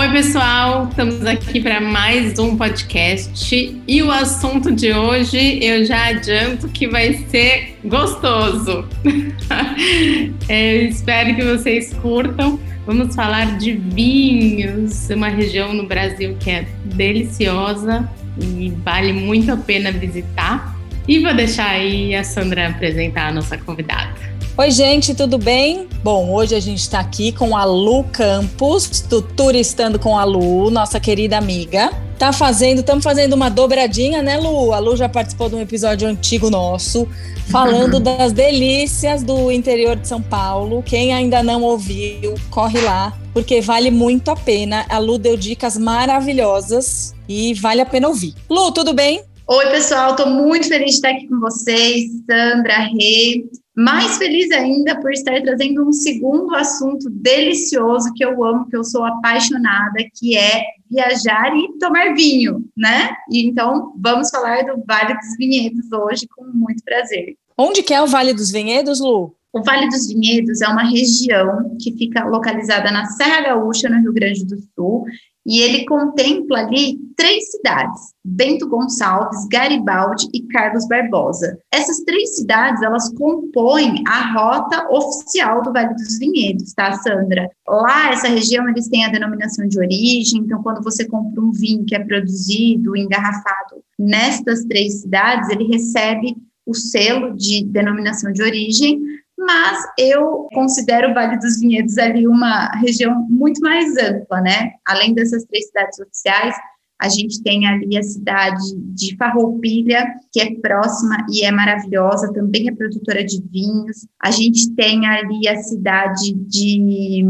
Oi, pessoal, estamos aqui para mais um podcast e o assunto de hoje eu já adianto que vai ser gostoso. é, espero que vocês curtam. Vamos falar de vinhos, uma região no Brasil que é deliciosa e vale muito a pena visitar. E vou deixar aí a Sandra apresentar a nossa convidada. Oi, gente, tudo bem? Bom, hoje a gente está aqui com a Lu Campos, do Turistando com a Lu, nossa querida amiga. Tá fazendo, estamos fazendo uma dobradinha, né, Lu? A Lu já participou de um episódio antigo nosso, falando das delícias do interior de São Paulo. Quem ainda não ouviu, corre lá, porque vale muito a pena. A Lu deu dicas maravilhosas e vale a pena ouvir. Lu, tudo bem? Oi, pessoal, estou muito feliz de estar aqui com vocês, Sandra, Rê. Mais feliz ainda por estar trazendo um segundo assunto delicioso que eu amo, que eu sou apaixonada, que é viajar e tomar vinho, né? E então vamos falar do Vale dos Vinhedos hoje com muito prazer. Onde que é o Vale dos Vinhedos, Lu? O Vale dos Vinhedos é uma região que fica localizada na Serra Gaúcha, no Rio Grande do Sul, e ele contempla ali três cidades: Bento Gonçalves, Garibaldi e Carlos Barbosa. Essas três cidades, elas compõem a rota oficial do Vale dos Vinhedos, tá, Sandra? Lá, essa região, eles têm a denominação de origem, então quando você compra um vinho que é produzido, engarrafado nestas três cidades, ele recebe o selo de denominação de origem, mas eu considero o Vale dos Vinhedos ali uma região muito mais ampla, né? Além dessas três cidades oficiais, a gente tem ali a cidade de Farroupilha, que é próxima e é maravilhosa, também é produtora de vinhos. A gente tem ali a cidade de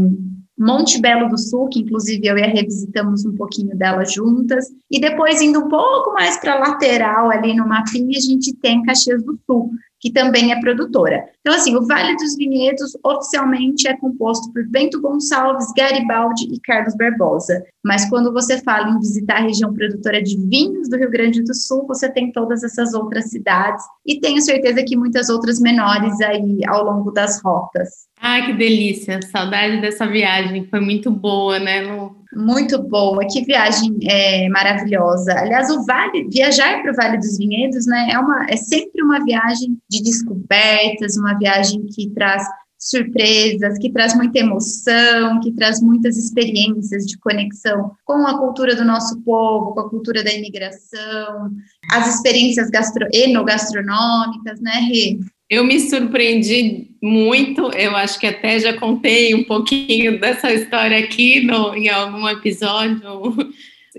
Monte Belo do Sul, que inclusive eu e a revisitamos um pouquinho dela juntas. E depois, indo um pouco mais para a lateral, ali no mapinha, a gente tem Caxias do Sul, que também é produtora. Então, assim, o Vale dos Vinhedos oficialmente é composto por Bento Gonçalves, Garibaldi e Carlos Barbosa. Mas quando você fala em visitar a região produtora de vinhos do Rio Grande do Sul, você tem todas essas outras cidades e tenho certeza que muitas outras menores aí ao longo das rotas. Ai, que delícia! Saudade dessa viagem, foi muito boa, né, Lu? Muito boa, que viagem é, maravilhosa. Aliás, o Vale, viajar para o Vale dos Vinhedos, né, é, uma, é sempre uma viagem de descobertas, uma viagem que traz surpresas, que traz muita emoção, que traz muitas experiências de conexão com a cultura do nosso povo, com a cultura da imigração, as experiências gastro enogastronômicas, né, Rê? Eu me surpreendi muito, eu acho que até já contei um pouquinho dessa história aqui no, em algum episódio.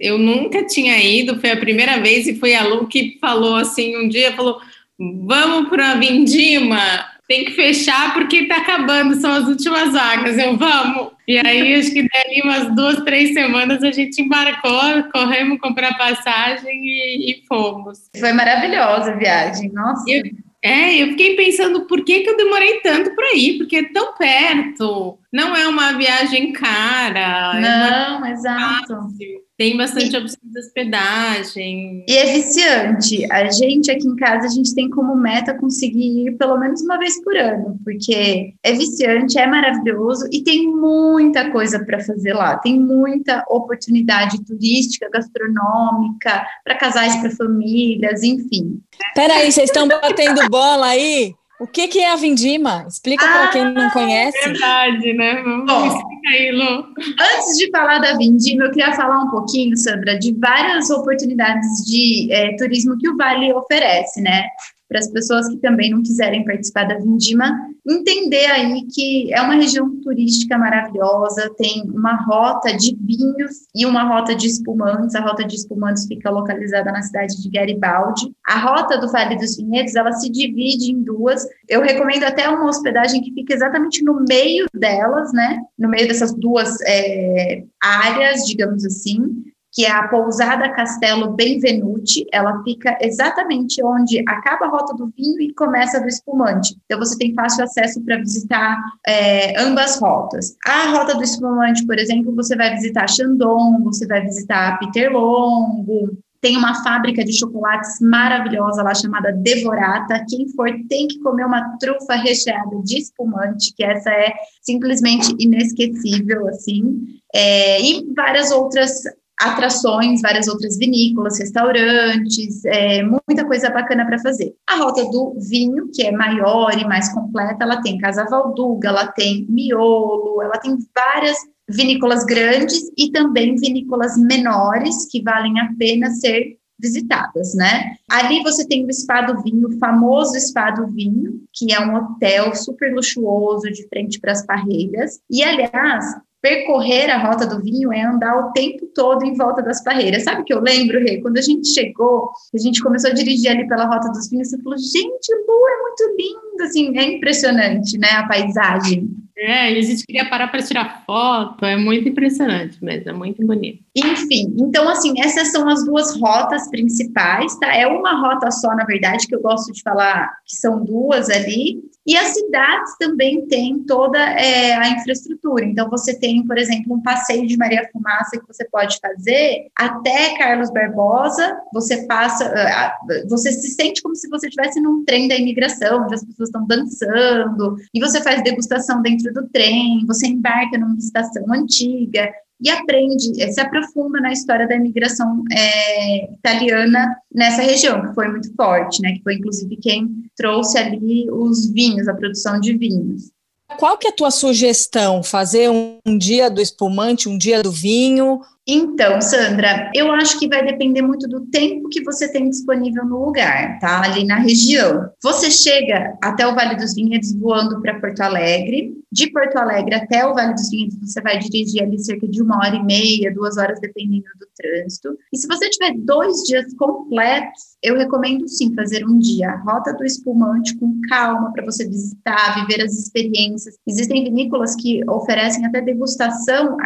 Eu nunca tinha ido, foi a primeira vez e foi a Lu que falou assim um dia, falou, vamos para a Vindima, tem que fechar porque está acabando, são as últimas vagas, eu vamos. E aí, acho que dali umas duas, três semanas a gente embarcou, corremos comprar passagem e, e fomos. Foi maravilhosa a viagem, nossa. Eu, é, eu fiquei pensando por que, que eu demorei tanto para ir, porque é tão perto, não é uma viagem cara. Não, é exato. Fácil. Tem bastante opção de hospedagem. E é viciante. A gente aqui em casa, a gente tem como meta conseguir ir pelo menos uma vez por ano, porque é viciante, é maravilhoso e tem muita coisa para fazer lá. Tem muita oportunidade turística, gastronômica, para casais, para famílias, enfim. Peraí, vocês estão batendo bola aí? O que, que é a vindima? Explica ah, para quem não conhece. Verdade, né? Vamos Bom, explicar aí, Lu. Antes de falar da vindima, eu queria falar um pouquinho, Sandra, de várias oportunidades de é, turismo que o Vale oferece, né? Para as pessoas que também não quiserem participar da Vindima, entender aí que é uma região turística maravilhosa, tem uma rota de vinhos e uma rota de espumantes. A rota de espumantes fica localizada na cidade de Garibaldi. A rota do Vale dos Vinhedos, ela se divide em duas. Eu recomendo até uma hospedagem que fica exatamente no meio delas, né? No meio dessas duas é, áreas, digamos assim que é a pousada Castelo Benvenuti. Ela fica exatamente onde acaba a rota do vinho e começa do espumante. Então você tem fácil acesso para visitar é, ambas rotas. A rota do espumante, por exemplo, você vai visitar Chandon, você vai visitar Peter Longo, tem uma fábrica de chocolates maravilhosa lá chamada Devorata. Quem for tem que comer uma trufa recheada de espumante, que essa é simplesmente inesquecível, assim. É, e várias outras atrações, várias outras vinícolas, restaurantes, é, muita coisa bacana para fazer. A rota do vinho, que é maior e mais completa, ela tem Casa Valduga, ela tem Miolo, ela tem várias vinícolas grandes e também vinícolas menores que valem a pena ser visitadas, né? Ali você tem o Spa do Vinho, o famoso Spa do Vinho, que é um hotel super luxuoso de frente para as parreiras. E aliás, percorrer a rota do vinho é andar o tempo todo em volta das parreiras. Sabe que eu lembro, Rê, quando a gente chegou, a gente começou a dirigir ali pela rota dos vinhos, você falou, gente, Lu, é muito lindo, assim, é impressionante, né, a paisagem. É, e a gente queria parar para tirar foto, é muito impressionante mesmo, é muito bonito. Enfim, então assim, essas são as duas rotas principais, tá? É uma rota só, na verdade, que eu gosto de falar que são duas ali, e as cidades também têm toda é, a infraestrutura. Então, você tem, por exemplo, um passeio de Maria Fumaça que você pode fazer até Carlos Barbosa. Você passa, você se sente como se você estivesse num trem da imigração, onde as pessoas estão dançando, e você faz degustação dentro do trem, você embarca numa estação antiga e aprende, se aprofunda na história da imigração é, italiana nessa região, que foi muito forte, né? Que foi inclusive quem trouxe ali os vinhos, a produção de vinhos. Qual que é a tua sugestão? Fazer um, um dia do espumante, um dia do vinho, então, Sandra, eu acho que vai depender muito do tempo que você tem disponível no lugar, tá? Ali na região. Você chega até o Vale dos Vinhedos voando para Porto Alegre. De Porto Alegre até o Vale dos Vinhedos, você vai dirigir ali cerca de uma hora e meia, duas horas, dependendo do trânsito. E se você tiver dois dias completos, eu recomendo sim fazer um dia a rota do espumante com calma para você visitar, viver as experiências. Existem vinícolas que oferecem até degustação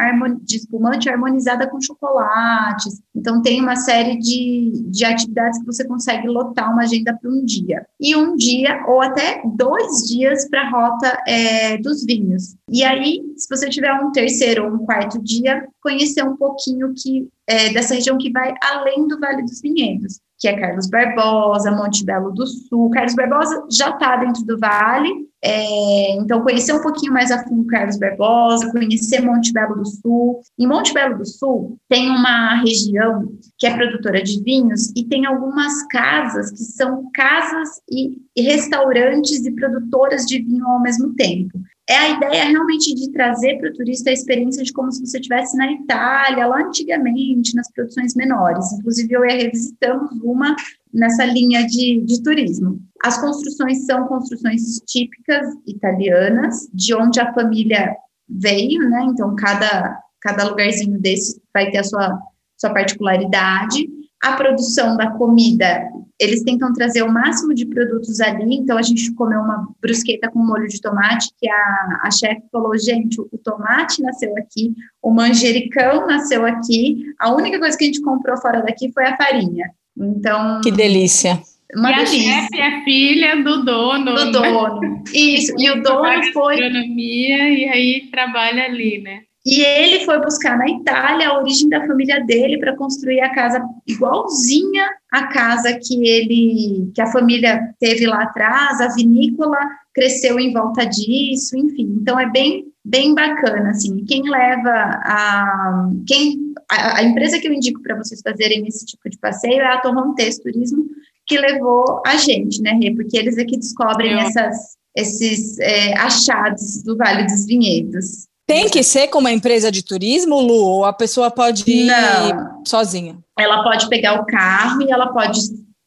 de espumante harmonizada com chocolates. Então, tem uma série de, de atividades que você consegue lotar uma agenda para um dia. E um dia, ou até dois dias para a rota é, dos vinhos. E aí, se você tiver um terceiro ou um quarto dia, conhecer um pouquinho que é, dessa região que vai além do Vale dos Vinhedos, que é Carlos Barbosa, Monte Belo do Sul. Carlos Barbosa já está dentro do Vale, é, então conhecer um pouquinho mais a fundo Carlos Barbosa, conhecer Monte Belo do Sul. Em Monte Belo do Sul tem uma região que é produtora de vinhos e tem algumas casas que são casas e restaurantes e produtoras de vinho ao mesmo tempo é a ideia realmente de trazer para o turista a experiência de como se você estivesse na Itália, lá antigamente, nas produções menores. Inclusive, eu e revisitamos uma nessa linha de, de turismo. As construções são construções típicas italianas, de onde a família veio, né? Então, cada, cada lugarzinho desse vai ter a sua, sua particularidade. A produção da comida eles tentam trazer o máximo de produtos ali, então a gente comeu uma brusqueta com molho de tomate, que a, a chefe falou, gente, o, tomate nasceu aqui, o manjericão nasceu aqui, a única coisa que a gente comprou fora daqui foi a farinha. Então... Que delícia! Uma e delícia. a chefe é filha do dono. Do dono, isso, e o dono foi... E aí trabalha ali, né? E ele foi buscar na Itália a origem da família dele para construir a casa igualzinha à casa que ele, que a família teve lá atrás, a vinícola cresceu em volta disso, enfim. Então é bem bem bacana assim. Quem leva a quem a, a empresa que eu indico para vocês fazerem esse tipo de passeio é a Torrontes Turismo, que levou a gente, né, Rê? Porque eles é que descobrem essas esses é, achados do Vale dos Vinhedos. Tem que ser com uma empresa de turismo, Lu, ou a pessoa pode ir Não. sozinha? Ela pode pegar o carro e ela pode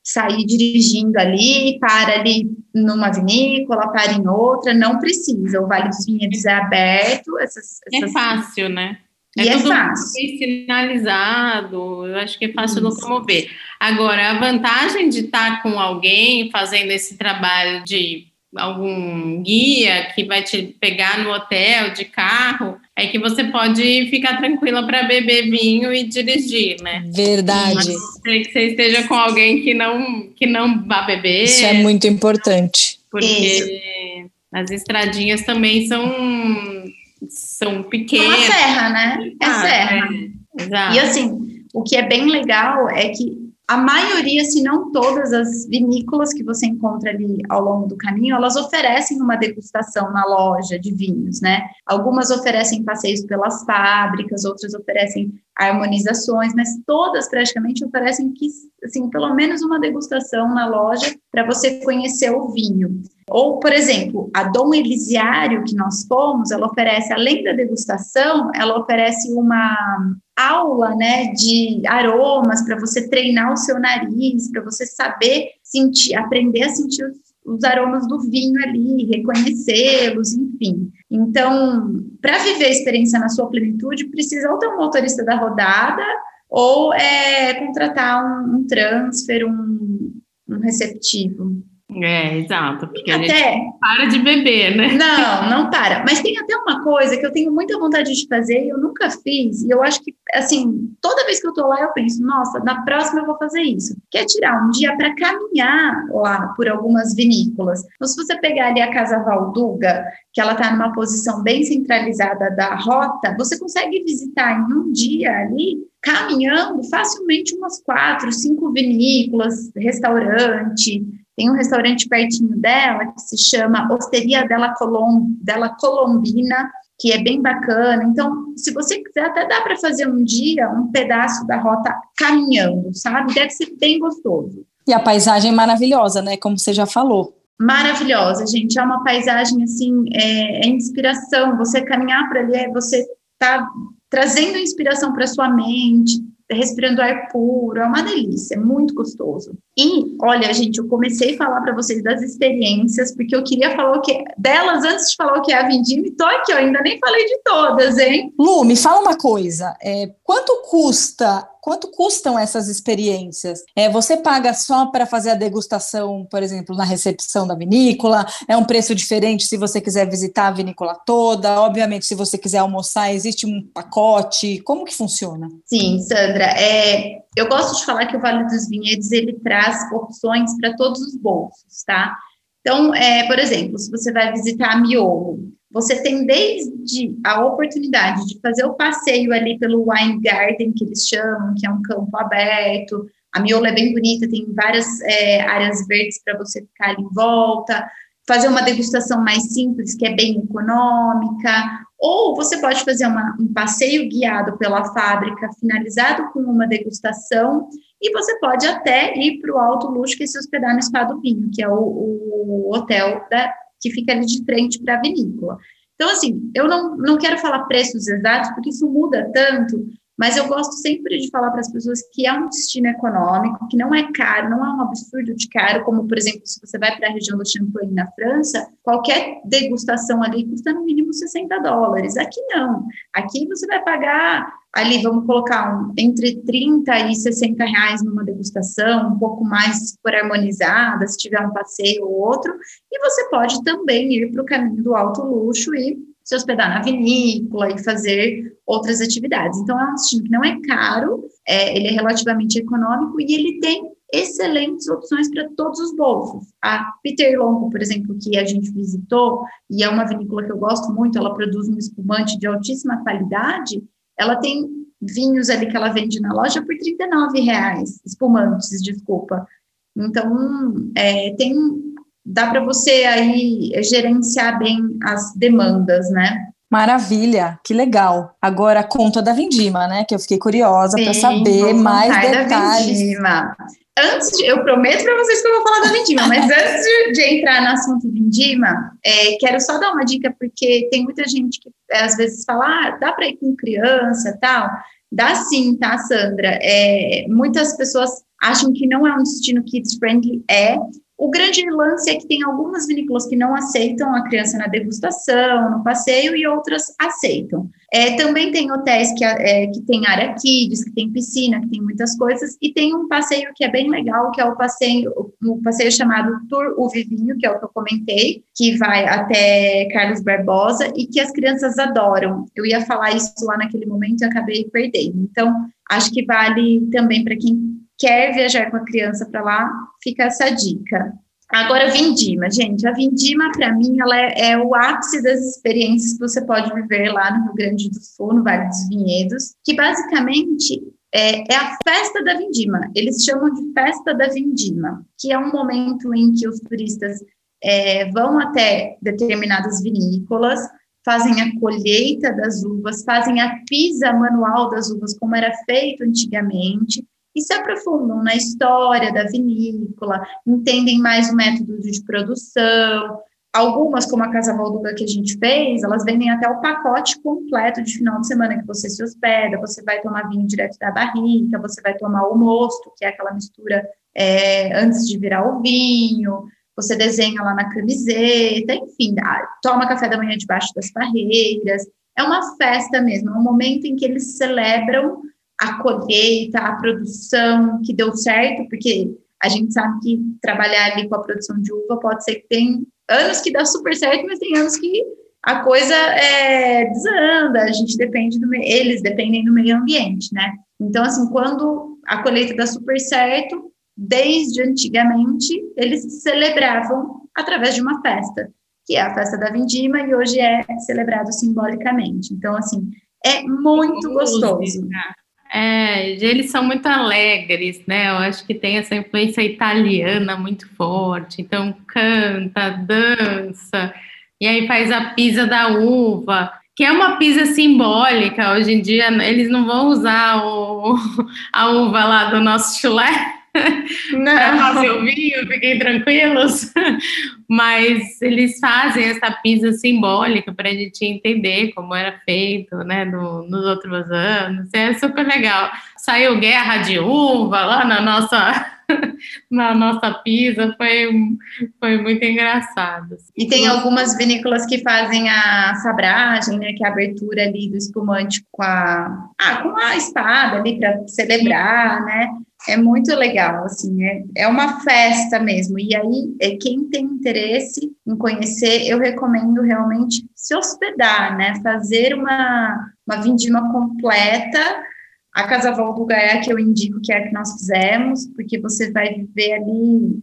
sair dirigindo ali, para ali numa vinícola, para em outra, não precisa. O Vale dos Vinhedos é aberto. Essas, essas... É fácil, né? É, é fácil. sinalizado, eu acho que é fácil Isso. locomover. Agora, a vantagem de estar com alguém fazendo esse trabalho de algum guia que vai te pegar no hotel de carro, é que você pode ficar tranquila para beber vinho e dirigir, né? Verdade. Mas que você esteja com alguém que não que não vá beber. Isso é muito importante. Porque Isso. as estradinhas também são são pequenas. É uma serra, né? É ah, serra. É, exato. E assim, o que é bem legal é que a maioria, se não todas as vinícolas que você encontra ali ao longo do caminho, elas oferecem uma degustação na loja de vinhos, né? Algumas oferecem passeios pelas fábricas, outras oferecem harmonizações, mas todas praticamente oferecem que, assim, pelo menos uma degustação na loja para você conhecer o vinho. Ou, por exemplo, a Dom Elisiário que nós fomos, ela oferece, além da degustação, ela oferece uma aula, né, de aromas para você treinar o seu nariz, para você saber sentir, aprender a sentir os, os aromas do vinho ali, reconhecê-los, enfim. Então, para viver a experiência na sua plenitude, precisa ou ter um motorista da rodada ou é, contratar um, um transfer, um, um receptivo. É, exato, porque até, a gente para de beber, né? Não, não para. Mas tem até uma coisa que eu tenho muita vontade de fazer e eu nunca fiz, e eu acho que, assim, toda vez que eu tô lá, eu penso, nossa, na próxima eu vou fazer isso. Que é tirar um dia para caminhar lá por algumas vinícolas. Então, se você pegar ali a Casa Valduga, que ela tá numa posição bem centralizada da rota, você consegue visitar em um dia ali caminhando facilmente umas quatro, cinco vinícolas, restaurante, tem um restaurante pertinho dela que se chama Osteria della, Colom, della Colombina, que é bem bacana. Então, se você quiser, até dá para fazer um dia um pedaço da rota caminhando, sabe? Deve ser bem gostoso. E a paisagem é maravilhosa, né? Como você já falou. Maravilhosa, gente. É uma paisagem assim, é, é inspiração. Você caminhar para ali, é você tá trazendo inspiração para sua mente, respirando ar puro, é uma delícia, é muito gostoso. E, olha, gente, eu comecei a falar para vocês das experiências, porque eu queria falar o que delas antes de falar o que é a Vindima, e tô aqui, eu ainda nem falei de todas, hein? Lu, me fala uma coisa, é, quanto custa quanto custam essas experiências? É, você paga só para fazer a degustação, por exemplo, na recepção da vinícola? É um preço diferente se você quiser visitar a vinícola toda? Obviamente, se você quiser almoçar, existe um pacote? Como que funciona? Sim, Sandra. É, eu gosto de falar que o Vale dos Vinhedos ele traz opções para todos os bolsos, tá? Então, é, por exemplo, se você vai visitar a Miolo, você tem desde a oportunidade de fazer o passeio ali pelo Wine Garden, que eles chamam, que é um campo aberto. A Miolo é bem bonita, tem várias é, áreas verdes para você ficar ali em volta. Fazer uma degustação mais simples, que é bem econômica. Ou você pode fazer uma, um passeio guiado pela fábrica, finalizado com uma degustação. E você pode até ir para o Alto Luxo, que se hospedar no Spa do Vinho, que é o, o hotel da, que fica ali de frente para a vinícola. Então, assim, eu não, não quero falar preços exatos, porque isso muda tanto, mas eu gosto sempre de falar para as pessoas que é um destino econômico, que não é caro, não é um absurdo de caro, como, por exemplo, se você vai para a região do Champagne, na França, qualquer degustação ali custa no mínimo 60 dólares. Aqui não. Aqui você vai pagar ali, vamos colocar um, entre 30 e 60 reais numa degustação, um pouco mais por harmonizada, se tiver um passeio ou outro, e você pode também ir para o caminho do alto luxo e se hospedar na vinícola e fazer outras atividades. Então, é um destino que não é caro, é, ele é relativamente econômico e ele tem excelentes opções para todos os bolsos. A Peter Longo, por exemplo, que a gente visitou, e é uma vinícola que eu gosto muito, ela produz um espumante de altíssima qualidade, ela tem vinhos ali que ela vende na loja por 39 reais, espumantes, desculpa. Então, é, tem dá para você aí gerenciar bem as demandas, né? Maravilha, que legal. Agora conta da Vindima, né? Que eu fiquei curiosa para saber mais detalhes. Da Vindima. Antes, de, eu prometo para vocês que eu vou falar da Vindima, mas antes de, de, entrar no assunto Vindima, é, quero só dar uma dica porque tem muita gente que é, às vezes fala, ah, dá para ir com criança, tal. Dá sim, tá, Sandra? É, muitas pessoas acham que não é um destino kids friendly, é, o grande lance é que tem algumas vinícolas que não aceitam a criança na degustação, no passeio, e outras aceitam. É, também tem hotéis que, é, que tem área kids, que tem piscina, que tem muitas coisas, e tem um passeio que é bem legal, que é o passeio, o passeio chamado Tour o Vivinho, que é o que eu comentei, que vai até Carlos Barbosa, e que as crianças adoram. Eu ia falar isso lá naquele momento e acabei perdendo. Então, acho que vale também para quem quer viajar com a criança para lá, fica essa dica. Agora, Vindima, gente, a Vindima, para mim, ela é, é, o ápice das experiências que você pode viver lá no Rio Grande do Sul, no Vale dos Vinhedos, que basicamente é, é, a festa da vindima. Eles chamam de festa da vindima, que é um momento em que os turistas é, vão até determinadas vinícolas, fazem a colheita das uvas, fazem a pisa manual das uvas, como era feito antigamente, e se aprofundam na história da vinícola, entendem mais o método de produção, Algumas, como a Casa Valduga que a gente fez, elas vendem até o pacote completo de final de semana que você se hospeda, você vai tomar vinho direto da barrica, você vai tomar o mosto, que é aquela mistura é, antes de virar o vinho, você desenha lá na camiseta, enfim, toma café da manhã debaixo das barreiras. É uma festa mesmo, é um momento em que eles celebram a colheita, a produção que deu certo, porque a gente sabe que trabalhar ali com a produção de uva pode ser que tem anos que dá super certo, mas tem anos que a coisa é, desanda, a gente depende do eles dependem do meio ambiente, né? Então, assim, quando a colheita dá super certo, desde antigamente, eles celebravam através de uma festa, que é a festa da vindima, e hoje é celebrado simbolicamente. Então, assim, é muito gostoso. É, eles são muito alegres, né? Eu acho que tem essa influência italiana muito forte. Então canta, dança, e aí faz a pisa da uva, que é uma pisa simbólica. Hoje em dia eles não vão usar o, a uva lá do nosso chulé para fazer o vinho, fiquem tranquilos. Mas eles fazem essa pisa simbólica para a gente entender como era feito né, no, nos outros anos. É super legal. Saiu guerra de uva lá na nossa na nossa pisa, foi, foi muito engraçado. E tem algumas vinícolas que fazem a sabragem, né, que é a abertura ali do espumante com a, ah, com a espada ali para celebrar, né? É muito legal, assim, é, é uma festa mesmo. E aí, é, quem tem interesse em conhecer, eu recomendo realmente se hospedar, né? Fazer uma, uma vindima completa. A Casa Valduga é que eu indico que é a que nós fizemos, porque você vai viver ali,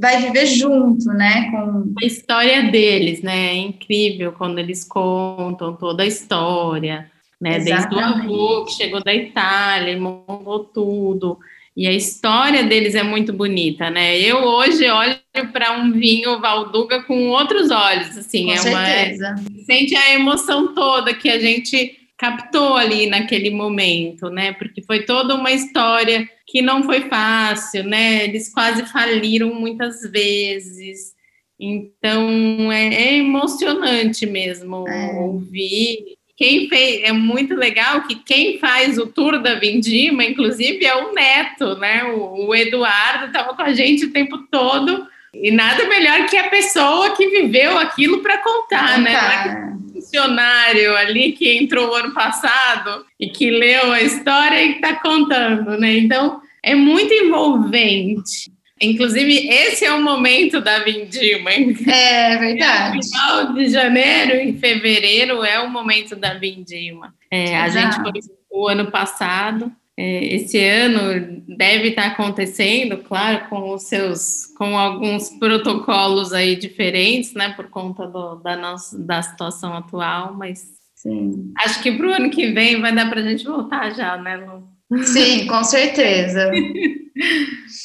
vai viver junto, né? Com a história deles, né? É incrível quando eles contam toda a história, né? Exatamente. Desde o avô que chegou da Itália, montou tudo e a história deles é muito bonita, né? Eu hoje olho para um vinho Valduga com outros olhos, assim, com é certeza. uma sente a emoção toda que a gente captou ali naquele momento, né? Porque foi toda uma história que não foi fácil, né? Eles quase faliram muitas vezes. Então é, é emocionante mesmo é. ouvir quem fez, é muito legal que quem faz o tour da Vindima, inclusive, é o neto, né? O, o Eduardo estava com a gente o tempo todo. E nada melhor que a pessoa que viveu aquilo para contar, né? É funcionário ali que entrou ano passado e que leu a história e está contando, né? Então é muito envolvente. Inclusive, esse é o momento da vindima. É verdade. No final de janeiro e fevereiro é o momento da vindima. É, a gente foi o ano passado. É, esse ano deve estar acontecendo, claro, com os seus, com alguns protocolos aí diferentes, né, por conta do, da nossa da situação atual, mas Sim. acho que para o ano que vem vai dar para a gente voltar já, né, Lu? Sim, com certeza.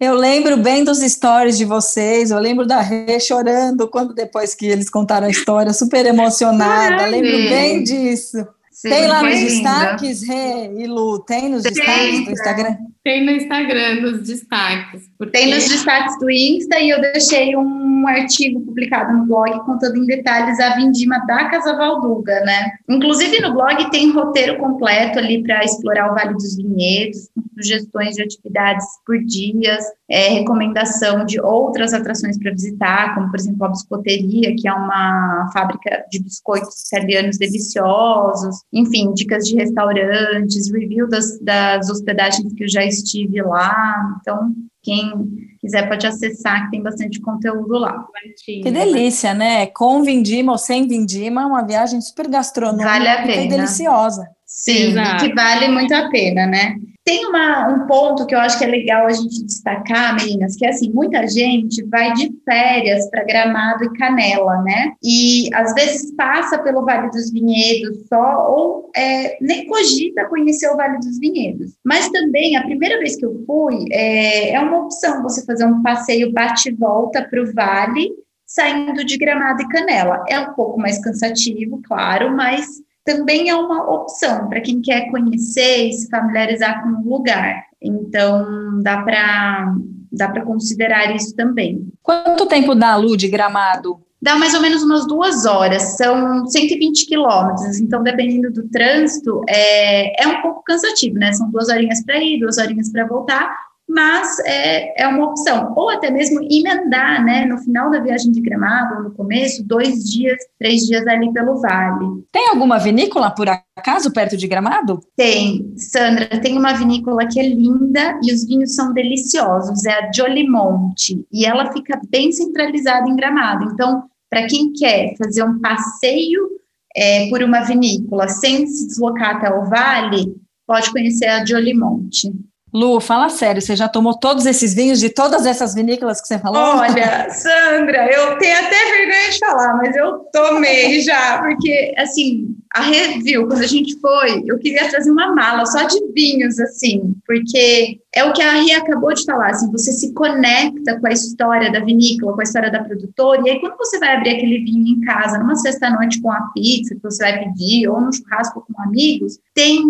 Eu lembro bem dos stories de vocês, eu lembro da Rê chorando quando depois que eles contaram a história, super emocionada, Ai, lembro bem disso. Sim, tem lá nos destaques, Rê e Lu, tem nos tem, destaques do Instagram? Tem no Instagram, nos destaques. Porque... Tem nos destaques do Insta e eu deixei um artigo publicado no blog contando em detalhes a vindima da Casa Valduga, né? Inclusive no blog tem roteiro completo ali para explorar o Vale dos Vinhedos, com sugestões de atividades por dias, é, recomendação de outras atrações para visitar, como por exemplo a biscoteria, que é uma fábrica de biscoitos italianos deliciosos, enfim, dicas de restaurantes, review das, das hospedagens que eu já estive lá. Então, quem quiser pode acessar, que tem bastante conteúdo lá. Que delícia, né? Com vindima ou sem vindima, uma viagem super gastronômica vale a pena. e deliciosa. Sim, que vale muito a pena, né? Tem uma, um ponto que eu acho que é legal a gente destacar, meninas, que é assim, muita gente vai de férias para Gramado e Canela, né? E às vezes passa pelo Vale dos Vinhedos só, ou é, nem cogita conhecer o Vale dos Vinhedos. Mas também, a primeira vez que eu fui, é, é uma opção você fazer um passeio bate-volta para o Vale, saindo de Gramado e Canela. É um pouco mais cansativo, claro, mas também é uma opção para quem quer conhecer e se familiarizar com o lugar. Então, dá para dá para considerar isso também. Quanto tempo dá, Lu, de Gramado? Dá mais ou menos umas duas horas, são 120 quilômetros, então dependendo do trânsito, é, é um pouco cansativo, né? São duas horinhas para ir, duas horinhas para voltar, mas é, é uma opção. Ou até mesmo emendar, né, no final da viagem de Gramado, ou no começo, dois dias, três dias ali pelo vale. Tem alguma vinícola, por acaso, perto de Gramado? Tem, Sandra, tem uma vinícola que é linda e os vinhos são deliciosos, é a Jolimonte, e ela fica bem centralizada em Gramado. Então, para quem quer fazer um passeio é, por uma vinícola sem se deslocar até o vale, pode conhecer a Jolimonte. Lu, fala sério, você já tomou todos esses vinhos de todas essas vinícolas que você falou? Olha, Sandra, eu tenho até vergonha de falar, mas eu tomei já, porque, assim, a review, quando a gente foi, eu queria trazer uma mala só de vinhos, assim, porque é o que a Ria acabou de falar, assim, você se conecta com a história da vinícola, com a história da produtora, e aí quando você vai abrir aquele vinho em casa, numa sexta-noite com a pizza que você vai pedir, ou num churrasco com amigos, tem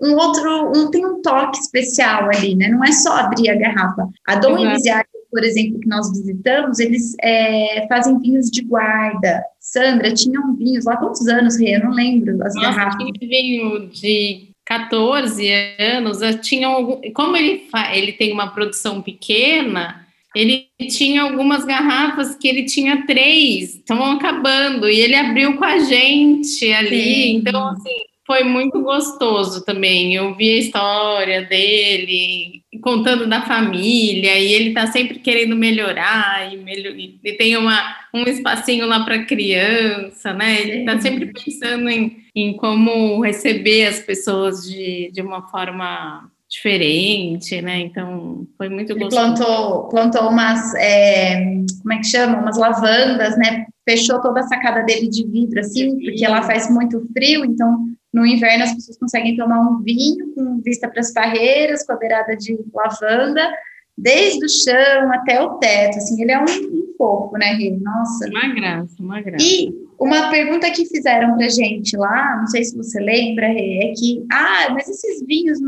um outro, um, tem um toque especial ali, né? Não é só abrir a garrafa. A Dom uhum. Elisiário, por exemplo, que nós visitamos, eles é, fazem vinhos de guarda. Sandra, tinham vinhos lá quantos anos, Rê? Eu não lembro as Nossa, garrafas. Vinho de 14 anos, tinha algum, como ele, ele tem uma produção pequena, ele tinha algumas garrafas que ele tinha três, estavam acabando, e ele abriu com a gente ali. Sim. Então, assim, foi muito gostoso também. Eu vi a história dele, contando da família, e ele tá sempre querendo melhorar, e, melhor, e tem uma, um espacinho lá para criança, né? Ele tá sempre pensando em, em como receber as pessoas de, de uma forma diferente, né? Então foi muito Ele gostoso. Plantou, plantou umas, é, como é que chama? Umas lavandas, né? Fechou toda a sacada dele de vidro, assim, porque lá faz muito frio, então no inverno, as pessoas conseguem tomar um vinho com vista para as barreiras, com a beirada de lavanda, desde o chão até o teto. Assim, ele é um, um fofo, né, Rê? Nossa. Uma graça, uma graça. E uma pergunta que fizeram para gente lá, não sei se você lembra, Rê, é que, ah, mas esses vinhos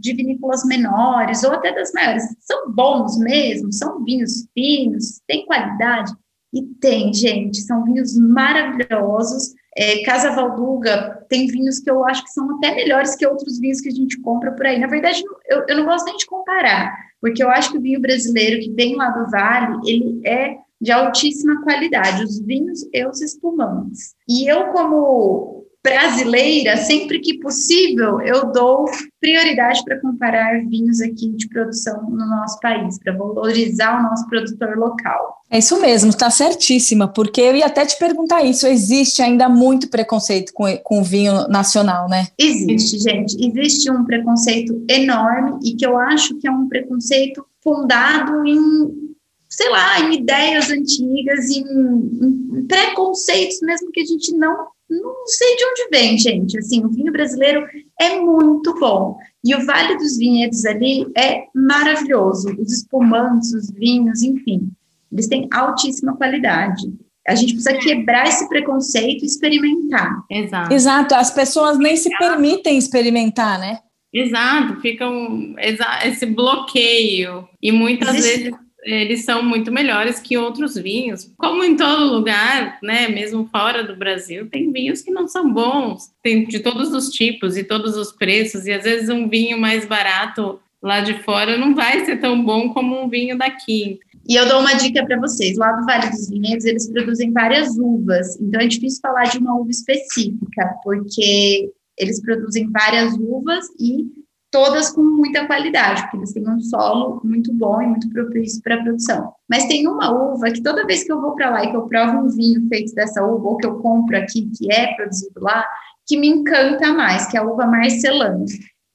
de vinícolas menores ou até das maiores são bons mesmo? São vinhos finos? Tem qualidade? E tem, gente, são vinhos maravilhosos é, Casa Valduga tem vinhos que eu acho que são até melhores que outros vinhos que a gente compra por aí. Na verdade, eu, eu não gosto nem de comparar, porque eu acho que o vinho brasileiro que vem lá do Vale, ele é de altíssima qualidade, os vinhos e os espumantes. E eu, como brasileira, sempre que possível, eu dou prioridade para comparar vinhos aqui de produção no nosso país, para valorizar o nosso produtor local. É isso mesmo, está certíssima, porque eu ia até te perguntar isso, existe ainda muito preconceito com, com o vinho nacional, né? Existe, gente, existe um preconceito enorme e que eu acho que é um preconceito fundado em sei lá, em ideias antigas, em, em preconceitos mesmo que a gente não não sei de onde vem, gente. Assim, o vinho brasileiro é muito bom. E o Vale dos Vinhedos ali é maravilhoso. Os espumantes, os vinhos, enfim, eles têm altíssima qualidade. A gente precisa é. quebrar esse preconceito e experimentar. Exato. Exato. As pessoas nem se permitem experimentar, né? Exato, fica um, esse bloqueio. E muitas Existe... vezes eles são muito melhores que outros vinhos. Como em todo lugar, né, mesmo fora do Brasil, tem vinhos que não são bons, tem de todos os tipos e todos os preços, e às vezes um vinho mais barato lá de fora não vai ser tão bom como um vinho daqui. E eu dou uma dica para vocês: lá do Vale dos Vinhedos, eles produzem várias uvas, então é difícil falar de uma uva específica, porque eles produzem várias uvas e todas com muita qualidade, porque eles têm um solo muito bom e muito propício para a produção. Mas tem uma uva que toda vez que eu vou para lá e que eu provo um vinho feito dessa uva, ou que eu compro aqui, que é produzido lá, que me encanta mais, que é a uva marcelana.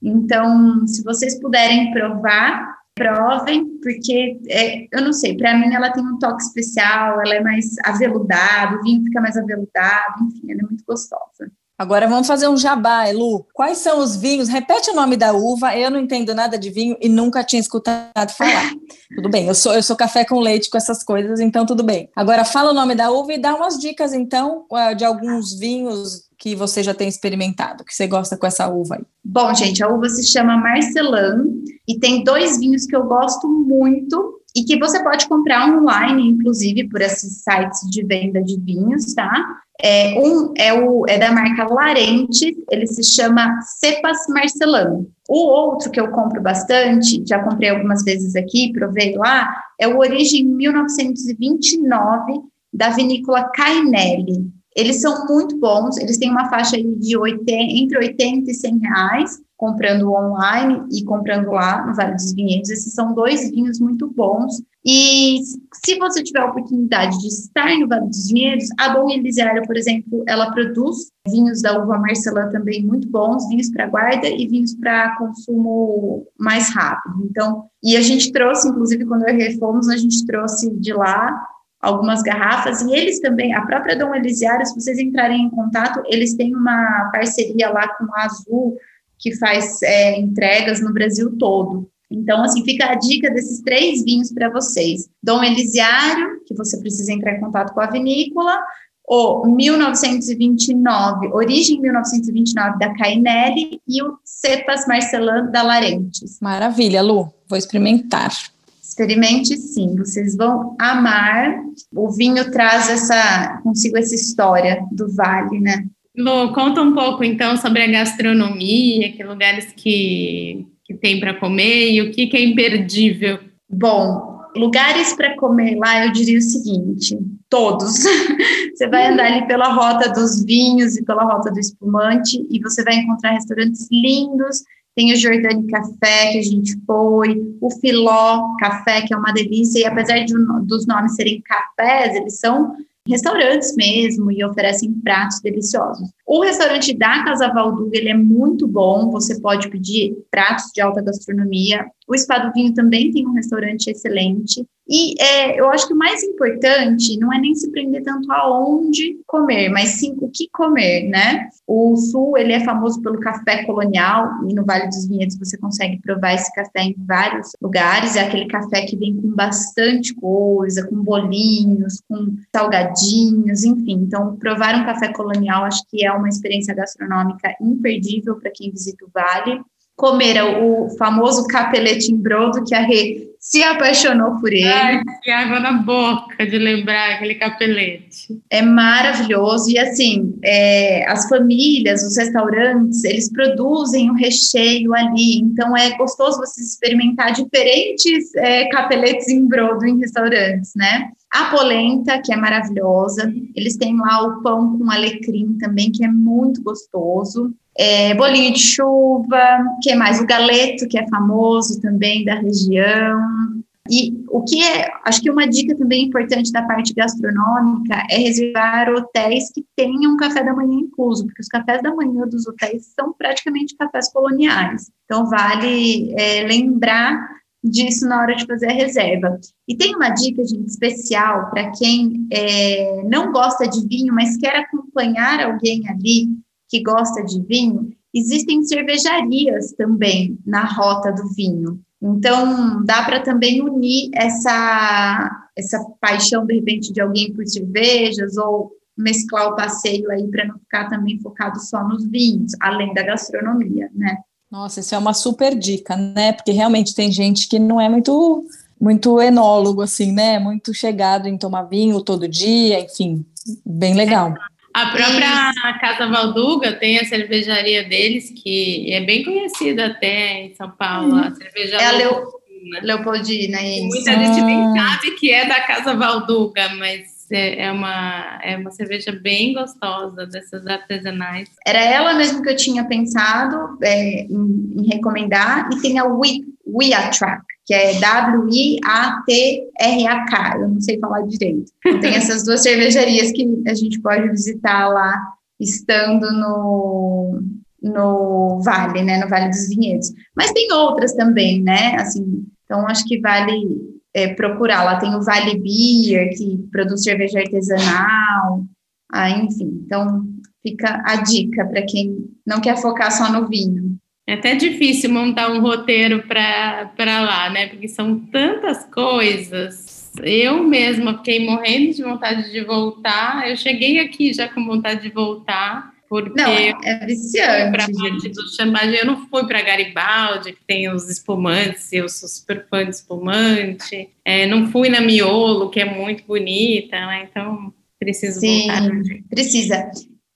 Então, se vocês puderem provar, provem, porque é, eu não sei, para mim ela tem um toque especial, ela é mais aveludada, o vinho fica mais aveludado, enfim, ela é muito gostosa. Agora vamos fazer um jabá, Elu. Quais são os vinhos? Repete o nome da uva. Eu não entendo nada de vinho e nunca tinha escutado falar. tudo bem, eu sou, eu sou café com leite com essas coisas, então tudo bem. Agora fala o nome da uva e dá umas dicas, então, de alguns vinhos que você já tem experimentado, que você gosta com essa uva aí. Bom, gente, a uva se chama Marcelan e tem dois vinhos que eu gosto muito e que você pode comprar online, inclusive, por esses sites de venda de vinhos, tá? É, um é, o, é da marca Larente, ele se chama Cepas Marcelano. O outro que eu compro bastante, já comprei algumas vezes aqui, provei lá, é o Origem 1929 da vinícola Cainelli. Eles são muito bons, eles têm uma faixa de 80, entre 80 e 100 reais, comprando online e comprando lá no Vale dos Vinhedos. Esses são dois vinhos muito bons. E se você tiver a oportunidade de estar no Vale dos Vinhedos, a Dom Elisiária, por exemplo, ela produz vinhos da uva Marcelã também muito bons, vinhos para guarda e vinhos para consumo mais rápido. Então, e a gente trouxe, inclusive, quando eu e fomos, a gente trouxe de lá algumas garrafas, e eles também, a própria Dom Elisiário, se vocês entrarem em contato, eles têm uma parceria lá com a Azul, que faz é, entregas no Brasil todo. Então, assim, fica a dica desses três vinhos para vocês. Dom Elisiário, que você precisa entrar em contato com a vinícola, o 1929, Origem 1929 da Cainelli e o Cepas Marcelin da Larentes. Maravilha, Lu, vou experimentar. Experimente sim, vocês vão amar. O vinho traz essa consigo essa história do vale, né? Lu, conta um pouco então sobre a gastronomia, que lugares que, que tem para comer e o que, que é imperdível. Bom, lugares para comer lá, eu diria o seguinte: todos. você vai andar ali pela rota dos vinhos e pela rota do espumante e você vai encontrar restaurantes lindos. Tem o Jordani Café, que a gente foi, o Filó Café, que é uma delícia, e apesar de, dos nomes serem cafés, eles são restaurantes mesmo e oferecem pratos deliciosos. O restaurante da Casa Valduga, ele é muito bom, você pode pedir pratos de alta gastronomia. O Spa do Vinho também tem um restaurante excelente. E é, eu acho que o mais importante não é nem se prender tanto aonde comer, mas sim o que comer, né? O Sul, ele é famoso pelo café colonial, e no Vale dos Vinhedos você consegue provar esse café em vários lugares. É aquele café que vem com bastante coisa, com bolinhos, com salgadinhos, enfim. Então, provar um café colonial acho que é experiência gastronômica imperdível para quem visita o Vale. Comer o famoso capelete em brodo, que a Rê se apaixonou por ele. Ai, que água na boca de lembrar aquele capelete. É maravilhoso. E assim, é, as famílias, os restaurantes, eles produzem o recheio ali. Então é gostoso você experimentar diferentes é, capeletes em brodo em restaurantes, né? A polenta, que é maravilhosa. Eles têm lá o pão com alecrim também, que é muito gostoso é, bolinho de chuva, que mais? O galeto, que é famoso também da região. E o que é, acho que uma dica também importante da parte gastronômica é reservar hotéis que tenham café da manhã incluso, porque os cafés da manhã dos hotéis são praticamente cafés coloniais. Então, vale é, lembrar disso na hora de fazer a reserva. E tem uma dica, gente, especial para quem é, não gosta de vinho, mas quer acompanhar alguém ali que gosta de vinho, existem cervejarias também na rota do vinho. Então, dá para também unir essa, essa paixão, de repente, de alguém por cervejas ou mesclar o passeio aí para não ficar também focado só nos vinhos, além da gastronomia, né? Nossa, isso é uma super dica, né? Porque realmente tem gente que não é muito muito enólogo assim, né? Muito chegado em tomar vinho todo dia, enfim, bem legal. A própria Isso. Casa Valduga tem a cervejaria deles, que é bem conhecida até em São Paulo, a cerveja é a Leo, Leopoldina. Isso. Muita gente nem sabe que é da Casa Valduga, mas é, é uma, é uma cerveja bem gostosa, dessas artesanais. Era ela mesmo que eu tinha pensado é, em, em, recomendar, e tem a Wiatrak, que é W-I-A-T-R-A-K, eu não sei falar direito. Tem essas duas cervejarias que a gente pode visitar lá, estando no, no Vale, né, no Vale dos Vinhedos. Mas tem outras também, né, assim, então acho que vale é, procurar. Lá tem o Vale Beer, que produz cerveja artesanal, ah, enfim, então fica a dica para quem não quer focar só no vinho. É até difícil montar um roteiro para lá, né? Porque são tantas coisas. Eu mesma fiquei morrendo de vontade de voltar. Eu cheguei aqui já com vontade de voltar, porque não, é viciante. Parte do chamagem, eu não fui para Garibaldi, que tem os espumantes, eu sou super fã de espumante. É, não fui na Miolo, que é muito bonita, né? Então preciso Sim, voltar. Precisa.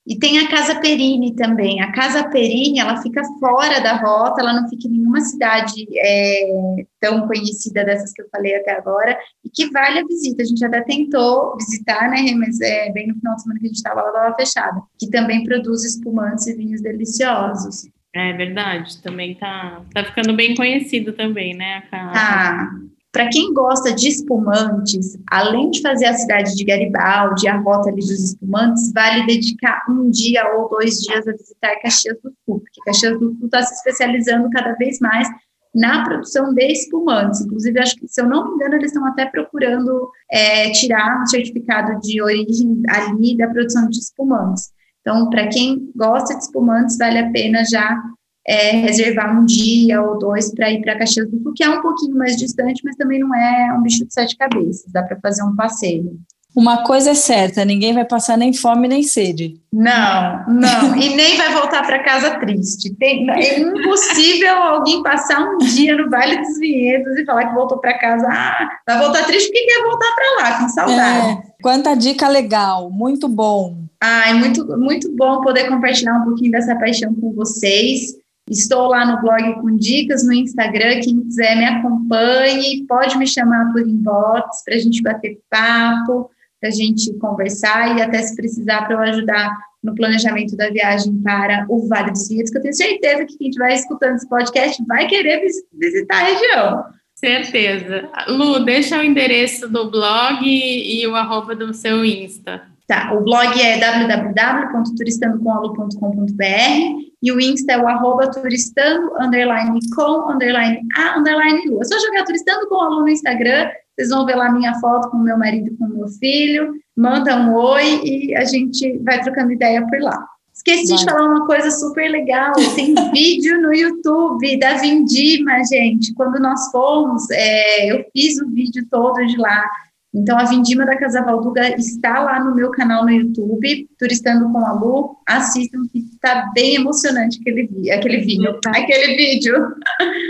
E tem a Casa Perini também. A Casa Perini, ela fica fora da rota, ela não fica em nenhuma cidade é, tão conhecida dessas que eu falei até agora, e que vale a visita. A gente até tentou visitar, né, mas é bem no final de semana que a gente estava lá, estava fechada. Que também produz espumantes e vinhos deliciosos. É verdade, também tá, tá ficando bem conhecido também, né? A casa. Tá. Para quem gosta de espumantes, além de fazer a cidade de Garibaldi, a rota ali dos espumantes, vale dedicar um dia ou dois dias a visitar Caxias do Sul, porque Caxias do Sul está se especializando cada vez mais na produção de espumantes. Inclusive, acho que, se eu não me engano, eles estão até procurando é, tirar um certificado de origem ali da produção de espumantes. Então, para quem gosta de espumantes, vale a pena já é, reservar um dia ou dois para ir para Caxias do Sul, que é um pouquinho mais distante, mas também não é um bicho de sete cabeças, dá para fazer um passeio. Uma coisa é certa, ninguém vai passar nem fome nem sede. Não, não, e nem vai voltar para casa triste. Tem, é impossível alguém passar um dia no Vale dos Vinhedos e falar que voltou para casa, ah, vai voltar triste porque quer voltar para lá, com saudade. É, quanta dica legal, muito bom. Ah, é muito, muito bom poder compartilhar um pouquinho dessa paixão com vocês. Estou lá no blog com dicas no Instagram. Quem quiser me acompanhe, pode me chamar por inbox para a gente bater papo, para a gente conversar e até se precisar para eu ajudar no planejamento da viagem para o Vale dos Vinhedos, que eu tenho certeza que quem estiver escutando esse podcast vai querer visitar a região. Certeza. Lu, deixa o endereço do blog e, o arroba do seu Insta. Tá, o blog é www.turistandocomalu.com.br e o Insta é o arroba turistando, underline com, underline a, underline lu. É só jogar turistando com alu no Instagram, vocês vão ver lá minha foto com meu marido e com meu filho, manda um oi e a gente vai trocando ideia por lá. Esqueci vai. de falar uma coisa super legal, tem vídeo no YouTube da Vindima, gente. Quando nós fomos, é, eu fiz o vídeo todo de lá, então, a Vindima da Casa Valduga está lá no meu canal no YouTube, Turistando com a Lu. Assistam, que está bem emocionante aquele, aquele vídeo. Aquele vídeo.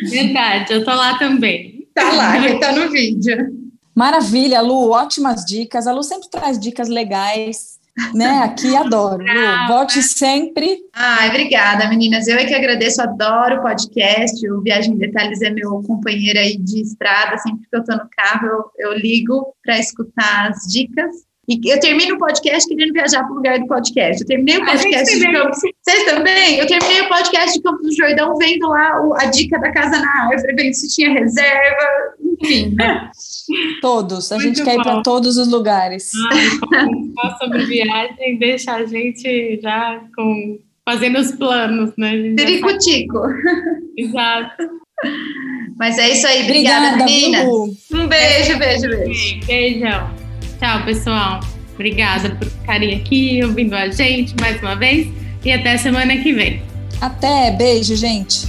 Verdade, eu tô lá também. Tá lá, está no vídeo. Maravilha, Lu, ótimas dicas. A Lu sempre traz dicas legais né? Aqui adoro. Lu, volte sempre. Ai, obrigada, meninas. Eu é que agradeço, adoro o podcast. O Viagem em Detalhes é meu companheiro aí de estrada. Sempre que eu tô no carro, eu, eu ligo para escutar as dicas. E eu termino o podcast querendo viajar para o lugar do podcast. Eu terminei o podcast de Campos. Vocês também? Eu terminei o podcast de Campos do Jordão vendo lá a dica da casa na árvore, vendo se tinha reserva, enfim, né? Todos. A Muito gente quer ir para todos os lugares. Ah, sobre viagem deixa a gente já com fazendo os planos, né? Pericutico. Exato. Mas é isso aí. Obrigada, Obrigada meninas. Um beijo, beijo, beijo. Beijão. Tchau, pessoal. Obrigada por ficarem aqui ouvindo a gente mais uma vez e até semana que vem. Até, beijo, gente.